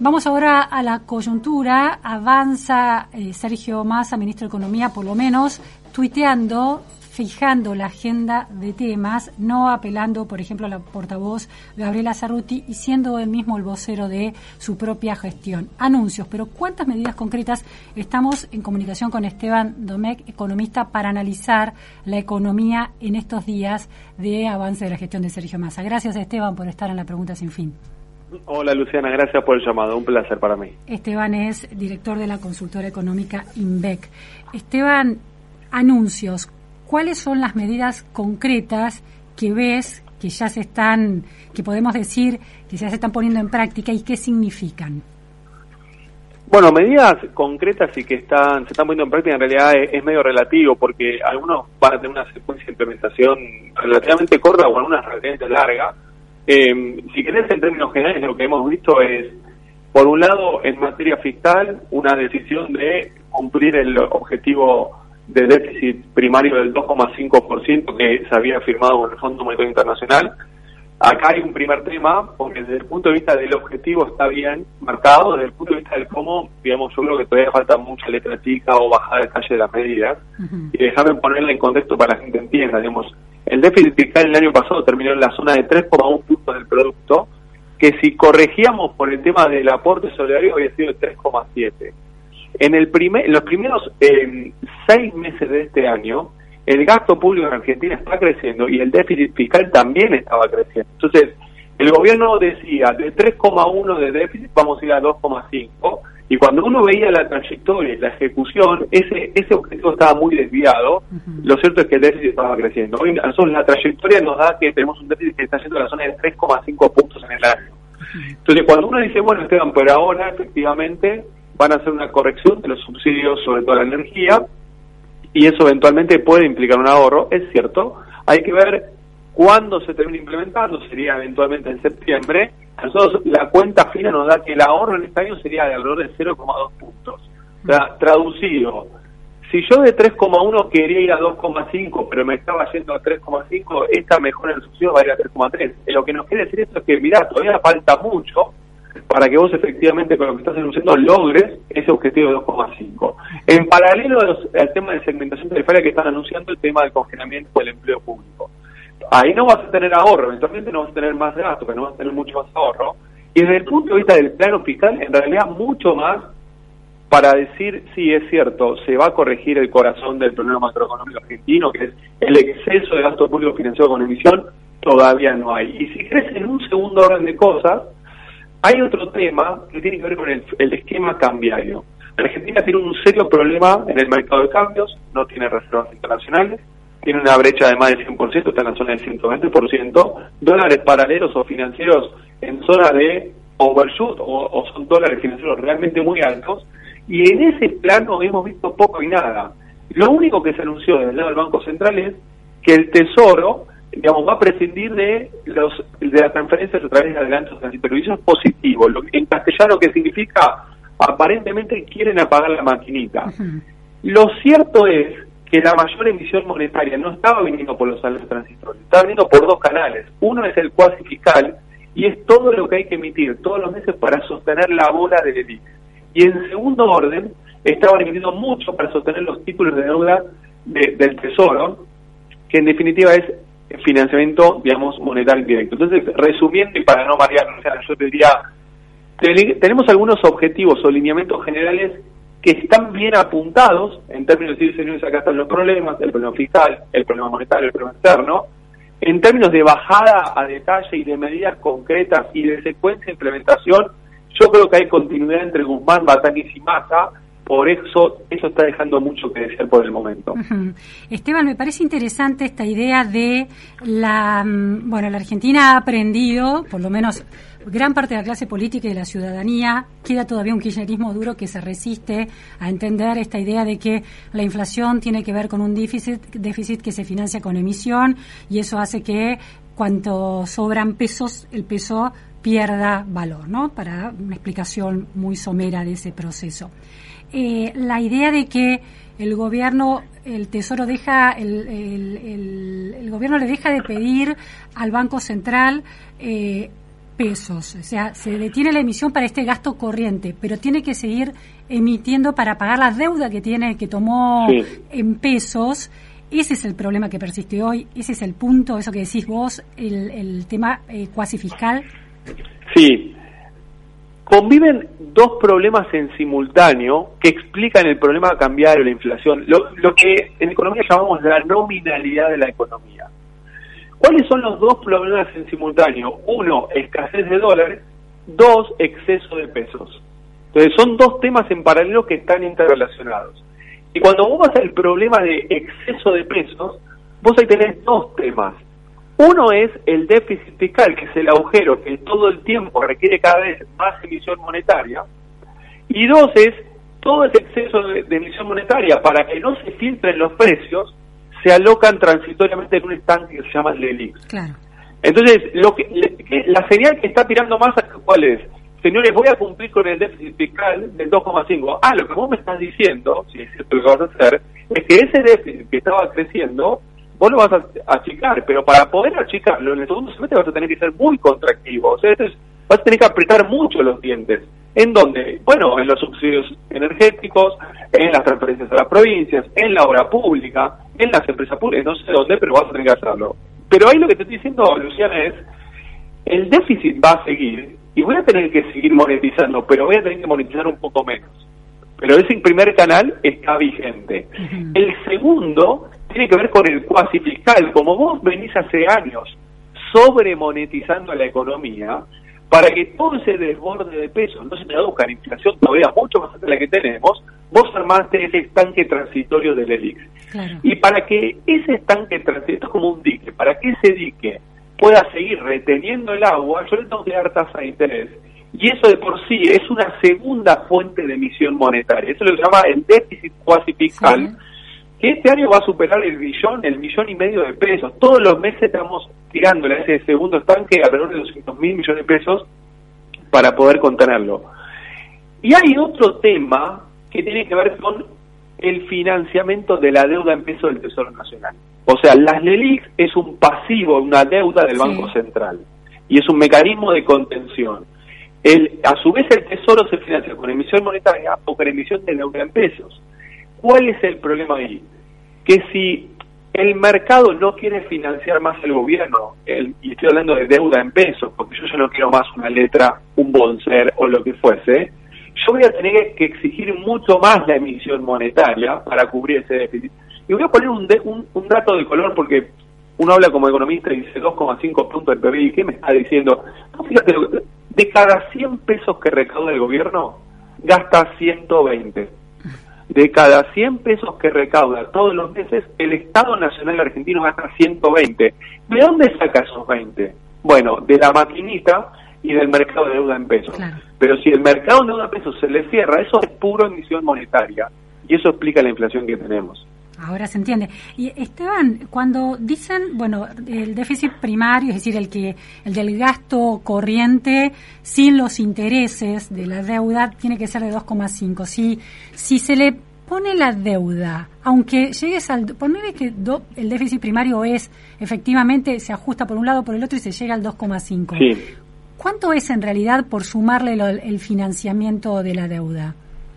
Vamos ahora a la coyuntura. Avanza eh, Sergio Massa, ministro de Economía, por lo menos, tuiteando fijando la agenda de temas, no apelando, por ejemplo, a la portavoz Gabriela Cerruti y siendo él mismo el vocero de su propia gestión. Anuncios, pero ¿cuántas medidas concretas estamos en comunicación con Esteban Domecq, economista, para analizar la economía en estos días de avance de la gestión de Sergio Massa? Gracias, Esteban, por estar en la pregunta sin fin. Hola Luciana, gracias por el llamado, un placer para mí. Esteban es director de la consultora económica INVEC. Esteban, anuncios, ¿cuáles son las medidas concretas que ves que ya se están, que podemos decir que ya se están poniendo en práctica y qué significan? Bueno, medidas concretas y que están se están poniendo en práctica en realidad es, medio relativo porque algunos van a tener una secuencia de implementación relativamente corta o algunas relativamente larga. Eh, si querés, en términos generales, lo que hemos visto es, por un lado, en materia fiscal, una decisión de cumplir el objetivo de déficit primario del 2,5% que se había firmado con el Fondo Monetario Internacional. Acá hay un primer tema, porque desde el punto de vista del objetivo está bien marcado, desde el punto de vista del cómo, digamos, yo creo que todavía falta mucha letra chica o bajada de detalle de las medidas. Y déjame ponerla en contexto para que la gente entienda, digamos, el déficit fiscal el año pasado terminó en la zona de 3,1 puntos del producto, que si corregíamos por el tema del aporte solidario había sido de 3,7 en, el primer, los primeros eh, seis meses de este año, el gasto público en Argentina está creciendo y el déficit fiscal también estaba creciendo. Entonces, el gobierno decía, de 3,1 de déficit vamos a ir a 2,5, y cuando uno veía la trayectoria y la ejecución, ese ese objetivo estaba muy desviado. Lo cierto es que el déficit estaba creciendo. Hoy la trayectoria nos da que tenemos un déficit que está yendo a la zona de 3,5 puntos en el año. Entonces, cuando uno dice, bueno, Esteban, pero ahora efectivamente van a hacer una corrección de los subsidios sobre toda la energía y eso eventualmente puede implicar un ahorro, es cierto. Hay que ver cuándo se termina implementando, sería eventualmente en septiembre. Nosotros la cuenta fina nos da que el ahorro en este año sería de alrededor de 0,2 puntos. Sea, traducido, si yo de 3,1 quería ir a 2,5, pero me estaba yendo a 3,5, esta mejora en el subsidio va a ir a 3,3. Lo que nos quiere decir esto es que, mirá, todavía falta mucho para que vos efectivamente con lo que estás anunciando logres ese objetivo de 2,5. En paralelo al tema de segmentación tarifaria que están anunciando, el tema del congelamiento del empleo público. Ahí no vas a tener ahorro, eventualmente no vas a tener más gasto, pero no vas a tener mucho más ahorro. Y desde el punto de vista del plano fiscal, en realidad mucho más para decir, sí, es cierto, se va a corregir el corazón del problema macroeconómico argentino, que es el exceso de gasto público financiado con emisión, todavía no hay. Y si crees en un segundo orden de cosas, hay otro tema que tiene que ver con el, esquema cambiario. Argentina tiene un serio problema en el mercado de cambios, no tiene reservas internacionales, tiene una brecha de más del 100%, está en la zona del 120%, dólares paralelos o financieros en zona de overshoot o, son dólares financieros realmente muy altos, y en ese plano hemos visto poco y nada. Lo único que se anunció desde el lado del Banco Central es que el Tesoro digamos, va a prescindir de los de las transferencias a través de adelantos pero eso es positivo. Lo, en castellano, que significa? Aparentemente quieren apagar la maquinita. Lo cierto es que la mayor emisión monetaria no estaba viniendo por los salarios transitorios, estaba viniendo por dos canales. Uno es el cuasi fiscal y es todo lo que hay que emitir todos los meses para sostener la bola del élite. Y en segundo orden, estaban emitiendo mucho para sostener los títulos de deuda del Tesoro, que en definitiva es financiamiento, digamos, monetario directo. Entonces, resumiendo y para no marear, yo te diría, tenemos algunos objetivos o lineamientos generales que están bien apuntados en términos de decir, señores, acá están los problemas, el problema fiscal, el problema monetario, el problema externo, en términos de bajada a detalle y de medidas concretas y de secuencia de implementación, yo creo que hay continuidad entre Guzmán, Batanis y Massa, por eso eso está dejando mucho que decir por el momento. Esteban, me parece interesante esta idea de la, mm, bueno, la Argentina ha aprendido, por lo menos gran parte de la clase política y de la ciudadanía, queda todavía un kirchnerismo duro que se resiste a entender esta idea de que la inflación tiene que ver con un déficit, déficit que se financia con emisión y eso hace que cuanto sobran pesos, el peso pierda valor, ¿no? Para una explicación muy somera de ese proceso. Eh, la idea de que el gobierno, el Tesoro deja, el, el, gobierno le deja de pedir al Banco Central eh, pesos, o sea, se detiene la emisión para este gasto corriente, pero tiene que seguir emitiendo para pagar la deuda que tiene, que tomó en pesos. Ese es el problema que persiste hoy, ese es el punto, eso que decís vos, el, el tema eh, cuasi fiscal. Sí, conviven dos problemas en simultáneo que explican el problema cambiario, la inflación, lo, lo que en economía llamamos la nominalidad de la economía. ¿Cuáles son los dos problemas en simultáneo? Uno, escasez de dólares. Dos, exceso de pesos. Entonces son dos temas en paralelo que están interrelacionados. Y cuando vos vas al problema de exceso de pesos, vos ahí tenés dos temas. Uno es el déficit fiscal, que es el agujero que todo el tiempo requiere cada vez más emisión monetaria. Y dos es todo ese exceso de, emisión monetaria para que no se filtren los precios, se alocan transitoriamente en un estanque que se llama el LELIX. Claro. Entonces, lo que, la señal que está tirando más, ¿cuál es? Señores, voy a cumplir con el déficit fiscal del 2,5. Ah, lo que vos me estás diciendo, si es cierto lo que vas a hacer, es que ese déficit que estaba creciendo vos lo vas a achicar, pero para poder achicarlo en el segundo semestre vas a tener que ser muy contractivo, o sea, vas a tener que apretar mucho los dientes. ¿En dónde? Bueno, en los subsidios energéticos, en las transferencias a las provincias, en la obra pública, en las empresas públicas, no sé dónde, pero vas a tener que hacerlo. Pero ahí lo que te estoy diciendo, Luciana, es, el déficit va a seguir y voy a tener que seguir monetizando, pero voy a tener que monetizar un poco menos. Pero ese primer canal está vigente. El segundo tiene que ver con el cuasi fiscal. Como vos venís hace años sobre monetizando la economía, para que todo ese desborde de pesos no se traduzca en inflación todavía mucho más alta de la que tenemos, vos armaste ese estanque transitorio del ELIX. Y para que ese estanque transitorio, esto es como un dique, para que ese dique pueda seguir reteniendo el agua, yo le tengo que dar tasa de interés. Y eso de por sí es una segunda fuente de emisión monetaria. Eso lo se llama el déficit cuasi fiscal que este año va a superar el billón, el millón y medio de pesos. Todos los meses estamos tirándole a ese segundo estanque alrededor de 200 mil millones de pesos para poder contenerlo. Y hay otro tema que tiene que ver con el financiamiento de la deuda en pesos del Tesoro Nacional. O sea, las LELIX es un pasivo, una deuda del Banco Central y es un mecanismo de contención. El, a su vez el Tesoro se financia con emisión monetaria o con emisión de deuda en pesos. ¿Cuál es el problema ahí? Que si el mercado no quiere financiar más el gobierno, y estoy hablando de deuda en pesos, porque yo ya no quiero más una letra, un boncer o lo que fuese, yo voy a tener que exigir mucho más la emisión monetaria para cubrir ese déficit. Y voy a poner un, un, dato de color porque uno habla como economista y dice 2,5 puntos del PBI. ¿Qué me está diciendo? fíjate, de cada 100 pesos que recauda el gobierno, gasta 120 de cada 100 pesos que recauda todos los meses, el Estado Nacional Argentino gasta 120. ¿De dónde saca esos 20? Bueno, de la maquinita y del mercado de deuda en pesos. Pero si el mercado de deuda en pesos se le cierra, eso es puro emisión monetaria. Y eso explica la inflación que tenemos. Ahora se entiende. Y Esteban, cuando dicen, bueno, el déficit primario, es decir, el que el del gasto corriente sin los intereses de la deuda tiene que ser de 2,5. Si si se le pone la deuda, aunque llegues al ponerle que el déficit primario es efectivamente se ajusta por un lado por el otro y se llega al 2,5. Sí. ¿Cuánto es en realidad por sumarle el financiamiento de la deuda?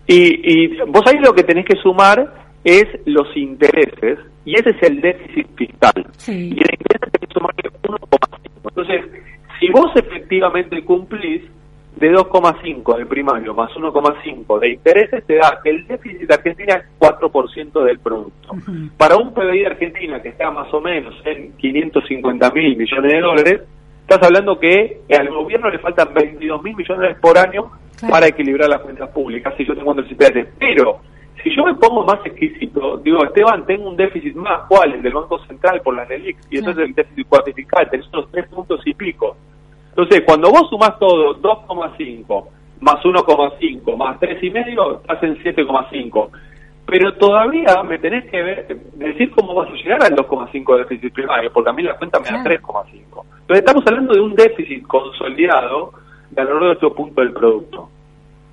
Y, y vos ahí lo que tenés que sumar es los intereses y ese es el déficit fiscal. Y el interés que sumarle 1,5. Entonces, si vos efectivamente cumplís de 2,5 de primario más 1,5 de intereses, te da que el déficit de Argentina es 4% del producto. Para un PBI de Argentina que está más o menos en 550 mil millones de dólares, estás hablando que al gobierno le faltan 22 mil millones por año para equilibrar las cuentas públicas, si yo tengo CPS. Pero si yo me pongo más exquisito, digo, Esteban, tengo un déficit más, ¿cuál? El del Banco Central por la NELIX, y eso es el déficit cuantificado, tenés otros tres puntos y pico. Entonces, cuando vos sumás todo, 2,5 más 1,5 más 3,5, estás en 7,5. Pero todavía me tenés que decir cómo vas a llegar al 2,5 de déficit primario, porque a mí la cuenta me da 3,5. Entonces, estamos hablando de un déficit consolidado de alrededor de este punto del producto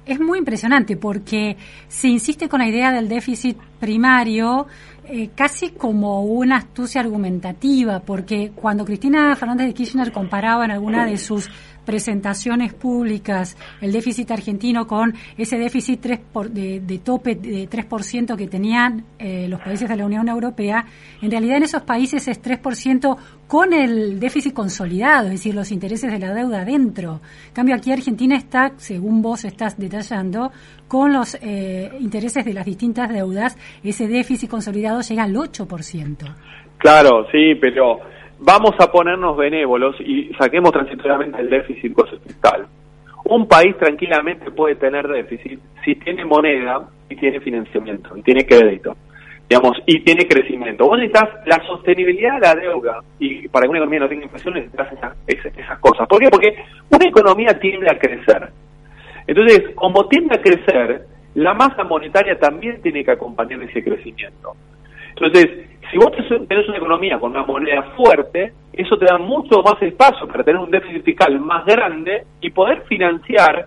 es muy impresionante porque se insiste con la idea del déficit primario eh, casi como una astucia argumentativa, porque cuando Cristina Fernández de Kirchner comparaba en alguna de sus presentaciones públicas el déficit argentino con ese déficit 3 de, tope de 3% que tenían eh, los países de la Unión Europea, en realidad en esos países es 3% con el déficit consolidado, es decir, los intereses de la deuda dentro. En cambio, aquí Argentina está, según vos estás detallando, con los eh, intereses de las distintas deudas, ese déficit consolidado llega al 8%. Claro, sí, pero vamos a ponernos benévolos y saquemos transitoriamente el déficit fiscal. Un país tranquilamente puede tener déficit si tiene moneda y tiene financiamiento, y tiene crédito, digamos, y tiene crecimiento. Vos necesitas la sostenibilidad de la deuda, y para que una economía no tenga inflación necesitas esas, esas cosas. ¿Por qué? Porque una economía tiende a crecer. Entonces, como tiende a crecer, la masa monetaria también tiene que acompañar ese crecimiento. Entonces, si vos tenés una economía con una moneda fuerte, eso te da mucho más espacio para tener un déficit fiscal más grande y poder financiar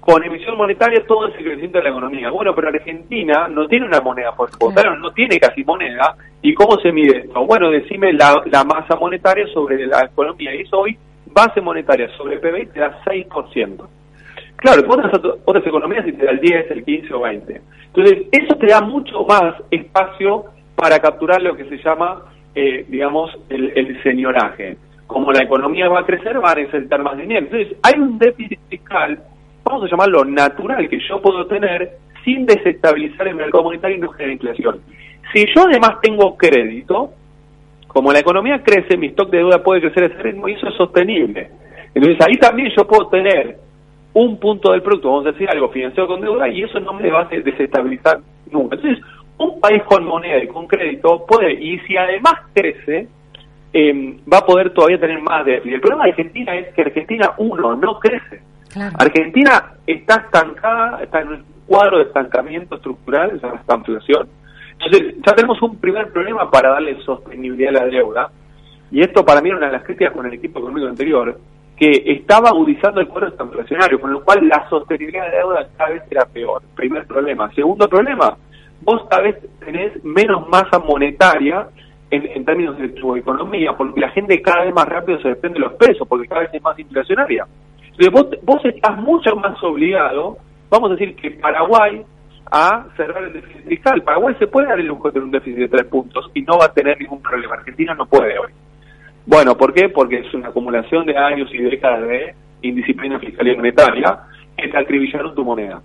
con emisión monetaria todo ese crecimiento de la economía. Bueno, pero Argentina no tiene una moneda fuerte, no tiene casi moneda. ¿Y cómo se mide esto? Bueno, decime la, masa monetaria sobre la economía. Y eso hoy, base monetaria sobre PBI te da 6%. Claro, otras, otras economías te da el 10, el 15 o 20. Entonces, eso te da mucho más espacio para capturar lo que se llama, eh, digamos, el, señoraje. Como la economía va a crecer, va a necesitar más dinero. Entonces, hay un déficit fiscal, vamos a llamarlo natural, que yo puedo tener sin desestabilizar el mercado monetario y no generar inflación. Si yo además tengo crédito, como la economía crece, mi stock de deuda puede crecer a ese y eso es sostenible. Entonces ahí también yo puedo tener un punto del producto, vamos a decir algo financiado con deuda y eso no me va a desestabilizar nunca. Entonces, un país con moneda y con crédito puede, y si además crece, em, va a poder todavía tener más déficit. El problema de Argentina es que Argentina, uno, no crece. Argentina está estancada, está en un cuadro de estancamiento estructural, esa esta inflación. Entonces, ya tenemos un primer problema para darle sostenibilidad a la deuda, y esto para mí era una de las críticas con el equipo económico anterior, que estaba agudizando el cuadro inflacionario, con lo cual la sostenibilidad de la deuda cada vez era peor. Primer problema. Segundo problema, vos cada vez tenés menos masa monetaria en, términos de tu economía, porque la gente cada vez más rápido se depende de los pesos, porque cada vez es más inflacionaria. Entonces vos, vos estás mucho más obligado, vamos a decir que Paraguay, a cerrar el déficit fiscal. Paraguay se puede dar el lujo de tener un déficit de tres puntos y no va a tener ningún problema. Argentina no puede hoy. Bueno, ¿por qué? Porque es una acumulación de años y décadas de indisciplina fiscal y monetaria que te acribillaron tu moneda.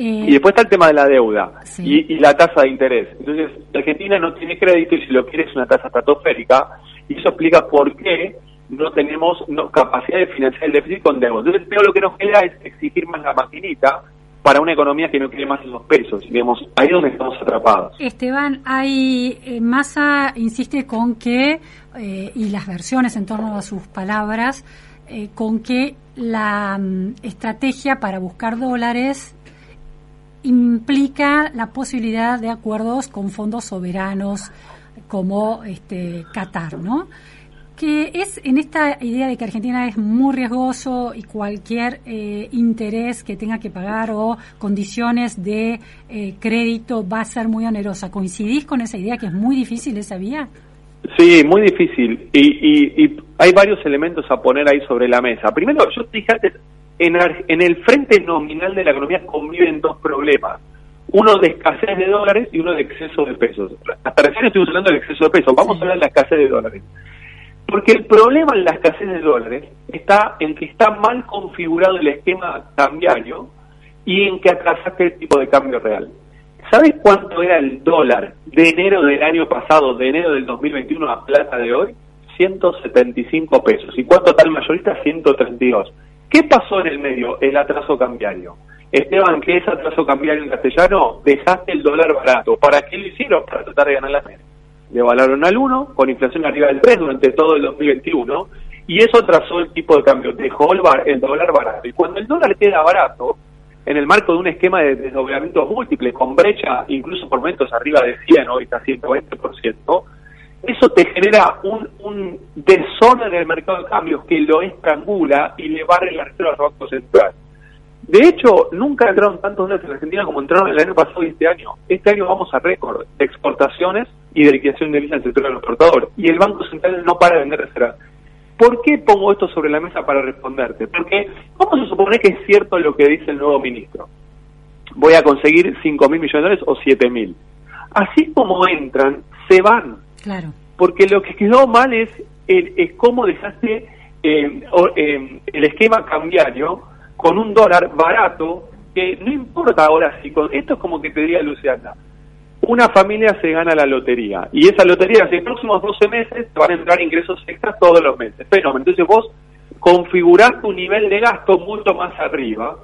Eh, y después está el tema de la deuda y, la tasa de interés. Entonces, Argentina no tiene crédito y si lo quiere es una tasa estratosférica y eso explica por qué no tenemos capacidad de financiar el déficit con deuda. Entonces, pero lo que nos queda es exigir más la maquinita para una economía que no quiere más esos pesos. Digamos, ahí es donde estamos atrapados. Esteban, hay eh, Massa insiste con que, eh, y las versiones en torno a sus palabras, con que la mm, estrategia para buscar dólares implica la posibilidad de acuerdos con fondos soberanos como este Qatar, ¿no? que es en esta idea de que Argentina es muy riesgoso y cualquier eh, interés que tenga que pagar o condiciones de eh, crédito va a ser muy onerosa. ¿Coincidís con esa idea que es muy difícil esa vía? Sí, muy difícil. Y, y hay varios elementos a poner ahí sobre la mesa. Primero, yo dije antes, en, el frente nominal de la economía conviven dos problemas. Uno de escasez de dólares y uno de exceso de pesos. Hasta recién estoy hablando del exceso de pesos. Vamos a hablar de la escasez de dólares. Porque el problema en la escasez de dólares está en que está mal configurado el esquema cambiario y en que atrasaste el tipo de cambio real. ¿Sabes cuánto era el dólar de enero del año pasado, de enero del 2021 a plata de hoy? 175 pesos. ¿Y cuánto tal mayorista? 132. ¿Qué pasó en el medio? El atraso cambiario. Esteban, ¿qué es atraso cambiario en castellano? Dejaste el dólar barato. ¿Para qué lo hicieron? Para tratar de ganar la fe. Devaluaron al 1, con inflación arriba del 3 durante todo el 2021, y eso atrasó el tipo de cambio, dejó el, el dólar barato. Y cuando el dólar queda barato, en el marco de un esquema de desdoblamientos múltiples, con brecha incluso por momentos arriba de 100, hoy está 120%, eso te genera un, desorden en el mercado de cambios que lo estrangula y le barre la reserva al Banco Central. De hecho, nunca entraron tantos dólares en Argentina como entraron el año pasado y este año. Este año vamos a récord de exportaciones y de liquidación de divisas el sector exportadores. Y el Banco Central no para de vender reservas. ¿Por qué pongo esto sobre la mesa para responderte? Porque vamos a suponer que es cierto lo que dice el nuevo ministro. Voy a conseguir 5 mil millones de dólares o 7 mil. Así como entran, se van. Claro. Porque lo que quedó mal es, el, es cómo dejaste eh, eh, el esquema cambiario con un dólar barato, que no importa ahora si con esto es como que te diría Luciana, una familia se gana la lotería y esa lotería en los próximos 12 meses te van a entrar ingresos extras todos los meses. Pero entonces vos configurás tu nivel de gasto mucho más arriba,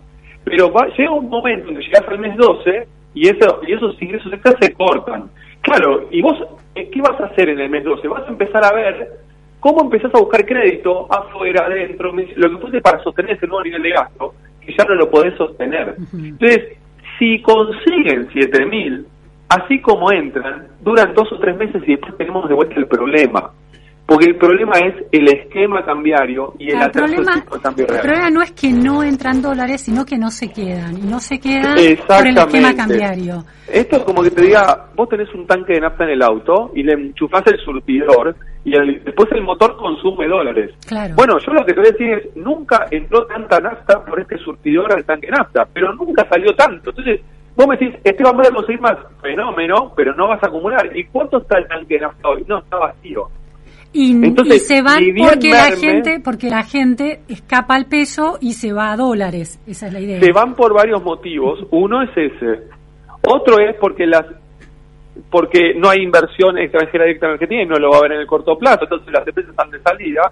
pero va, llega un momento en que llegas al mes 12 y, eso, y esos ingresos extras se cortan. Claro, y vos, ¿qué vas a hacer en el mes 12? Vas a empezar a ver cómo empezás a buscar crédito afuera, adentro, lo que fuese para sostener ese nuevo nivel de gasto, que ya no lo podés sostener. Entonces, si consiguen 7.000, así como entran, duran dos o tres meses y después tenemos de vuelta el problema. Porque el problema es el esquema cambiario y el, problema, cambio real. El problema no es que no entran dólares, sino que no se quedan. Y no se quedan por el esquema cambiario. Esto es como que te diga, vos tenés un tanque de nafta en el auto y le enchufás el surtidor y después el motor consume dólares. Bueno, yo lo que te voy a decir es, nunca entró tanta nafta por este surtidor al tanque de nafta, pero nunca salió tanto. Entonces, vos me decís, Esteban, voy a conseguir más fenómeno, pero no vas a acumular. ¿Y cuánto está el tanque de nafta hoy? No, está vacío. Y, se van porque la gente porque la gente escapa al peso y se va a dólares. Esa es la idea. Se van por varios motivos. Uno es ese. Otro es porque las porque no hay inversión extranjera directa en Argentina y no lo va a haber en el corto plazo. Entonces las empresas están de salida.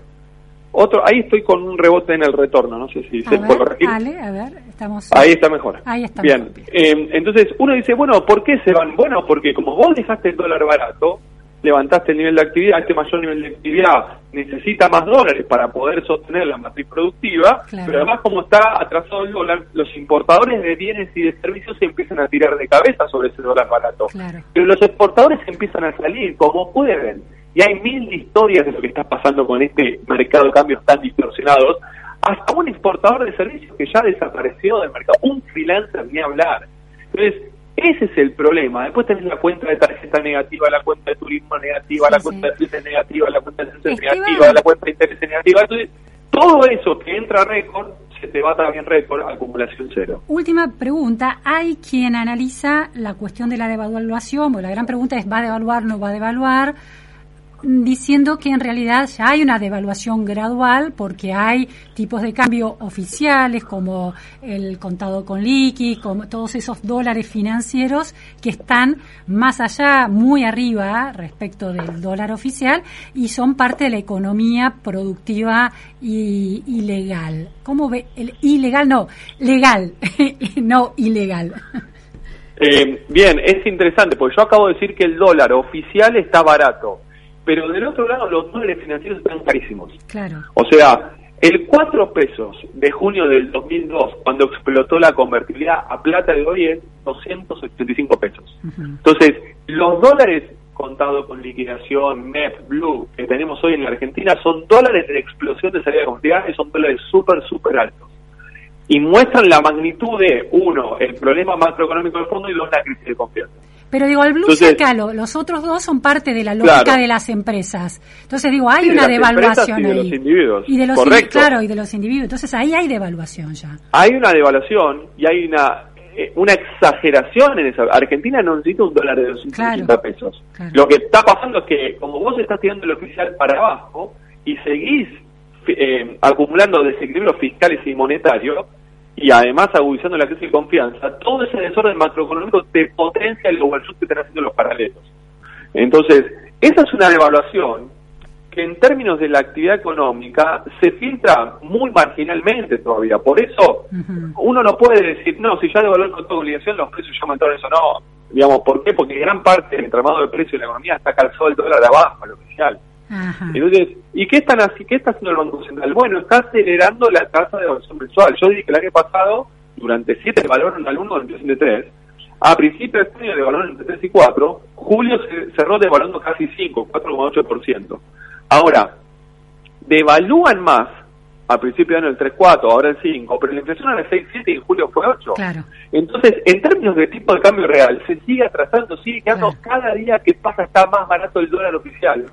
Otro ahí estoy con un rebote en el retorno no sé si se puede corregir. a ver estamos ahí está mejor. Ahí está bien. eh, entonces uno dice bueno ¿por qué se van? bueno porque como vos dejaste el dólar barato levantaste el nivel de actividad, este mayor nivel de actividad necesita más dólares para poder sostener la matriz productiva, pero además como está atrasado el dólar, los importadores de bienes y de servicios se empiezan a tirar de cabeza sobre ese dólar barato. Pero los exportadores empiezan a salir como pueden. Y hay mil historias de lo que está pasando con este mercado de cambios tan distorsionados. Hasta un exportador de servicios que ya desapareció del mercado, un freelancer ni hablar. Entonces, ese es el problema. Después tenés la cuenta de tarjeta negativa, la cuenta de turismo negativa, la cuenta de fletes negativa, la cuenta de negativa, la cuenta de interés negativa. Entonces, todo eso que entra a récord, se te va también récord, acumulación cero. Última pregunta. Hay quien analiza la cuestión de la devaluación. Bueno, la gran pregunta es, ¿va a devaluar, no va a devaluar? Diciendo que en realidad ya hay una devaluación gradual porque hay tipos de cambio oficiales como el contado con liqui, como todos esos dólares financieros que están más allá, muy arriba respecto del dólar oficial y son parte de la economía productiva y ilegal. ¿Cómo ve? El ilegal no, legal, no ilegal. Eh, bien, es interesante, porque yo acabo de decir que el dólar oficial está barato pero del otro lado los dólares financieros están carísimos. Claro. O sea, el 4 pesos de junio del 2002, cuando explotó la convertibilidad a plata de hoy, es 285 pesos. Entonces, los dólares contados con liquidación, MEP, Blue, que tenemos hoy en la Argentina, son dólares de explosión de salida de convertibilidad y son dólares súper, súper altos. Y muestran la magnitud de, uno, el problema macroeconómico del fondo y dos, la crisis de confianza. Pero digo, el Blue Entonces, los otros dos son parte de la lógica de las empresas. Entonces digo, hay una devaluación y de los individuos. Y de los claro, y de los individuos. Entonces ahí hay devaluación ya. Hay una devaluación y hay una eh, una exageración en esa. Argentina no necesita un dólar de 250 pesos. Lo que está pasando es que como vos estás tirando el oficial para abajo y seguís eh, acumulando desequilibrios fiscales y monetarios, y además agudizando la crisis de confianza, todo ese desorden macroeconómico te potencia el overshoot que están haciendo los paralelos. Entonces, esa es una devaluación que en términos de la actividad económica se filtra muy marginalmente todavía. Por eso uno no puede decir, no, si ya devaluaron con toda obligación, los precios ya aumentaron eso. No, digamos, ¿por qué? Porque gran parte del entramado de precios de la economía está calzado el dólar de abajo, lo oficial. Entonces, ¿y qué, están así, qué está haciendo el Banco Central? Bueno, está acelerando la tasa de evaluación mensual. Yo dije que el año pasado, durante 7 evaluaron al 1 de 3. A principios de este año devaluaron entre 3 y 4. Julio se cerró devaluando casi 5, 4,8%. Ahora, devalúan más al principio de año el 3,4, ahora el 5, pero la inflación era el 6,7 y en julio fue 8. Claro. Entonces, en términos de tipo de cambio real, se sigue atrasando, sigue quedando cada día que pasa está más barato el dólar oficial.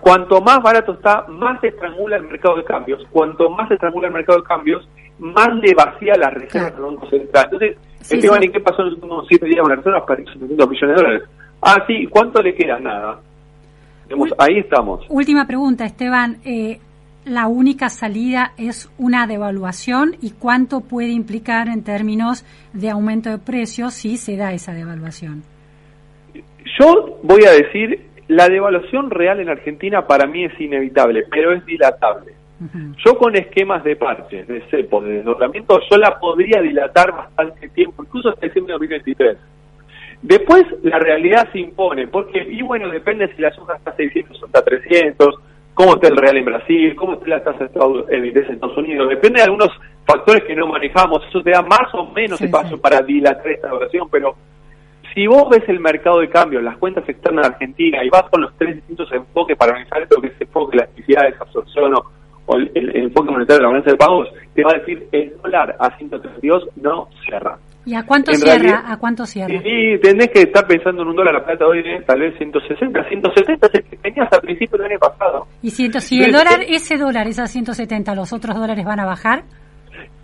Cuanto más barato está, más se estrangula el mercado de cambios. Cuanto más se estrangula el mercado de cambios, más le vacía las reservas del Banco Central. Entonces, Sí. ¿y qué pasó en los últimos siete días con las reservas? Para 700 millones de dólares. Ah, sí, ¿cuánto le queda? Nada. Digamos, ahí estamos. Última pregunta, Esteban. Eh, ¿La única salida es una devaluación y cuánto puede implicar en términos de aumento de precios si se da esa devaluación? Yo voy a decir, la devaluación real en Argentina para mí es inevitable, pero es dilatable. Yo con esquemas de parches, de cepo, de desdoblamiento, yo la podría dilatar bastante tiempo, incluso hasta diciembre de 2023. Después la realidad se impone, porque, y bueno, depende si la soja está a 600 o está a 300, cómo está el real en Brasil, cómo está la tasa de Estados, de Estados Unidos, depende de algunos factores que no manejamos, eso te da más o menos Sí, espacio sí. para dilatar esta evaluación, pero si vos ves el mercado de cambio, las cuentas externas de Argentina y vas con los tres distintos enfoques para analizar lo que es enfoque, la actividad de absorción o, o el, el enfoque monetario de la balanza de pagos, te va a decir el dólar a 132 no cierra. ¿Y a cuánto En cierra? realidad- ¿A cuánto cierra? Y, y tenés que estar pensando en un dólar a plata hoy, eh, tal vez 160, 170 es el que tenías al principio del año pasado. Y ciento, si el dólar, ese dólar es a 170, ¿los otros dólares van a bajar?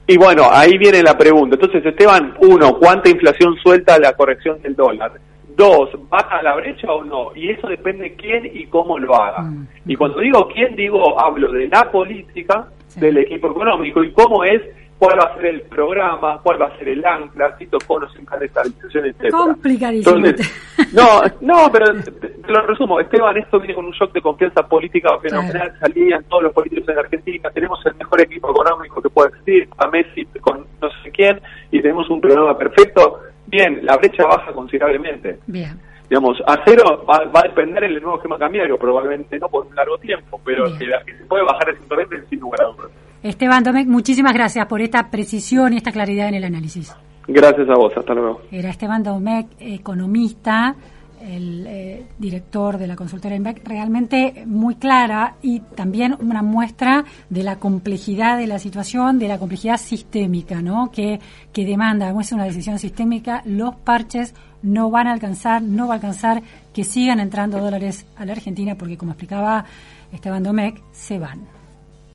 Y bueno, ahí viene la pregunta. Entonces, Esteban, uno, ¿cuánta inflación suelta la corrección del dólar? Dos, ¿baja la brecha o no? Y eso depende quién y cómo lo haga. Mm. Y cuando digo quién, digo, hablo de la política, del equipo económico y cómo es, cuál va a ser el programa, cuál va a ser el ancla, si conos en cada estabilización, etcétera. Complicadísimo. Entonces, no, no, pero te, te lo resumo. Esteban, esto viene con un shock de confianza política fenomenal. Salían todos los políticos en Argentina. Tenemos el mejor equipo económico que puede existir. A Messi con no sé quién. Y tenemos un programa perfecto. Bien, la brecha baja considerablemente. Bien. Digamos, a cero va, va a depender el nuevo esquema cambiario. Probablemente no por un largo tiempo. Pero Bien. que, la- se puede bajar de 120 sin lugar a dudas. Esteban Domecq, muchísimas gracias por esta precisión y esta claridad en el análisis. Gracias a vos. Hasta luego. Era Esteban Domecq, economista, el eh, director de la consultora INVEC, realmente muy clara y también una muestra de la complejidad de la situación, de la complejidad sistémica, ¿no? Que, que demanda, es una decisión sistémica, los parches no van a alcanzar, no va a alcanzar que sigan entrando dólares a la Argentina porque, como explicaba Esteban Domecq, se van.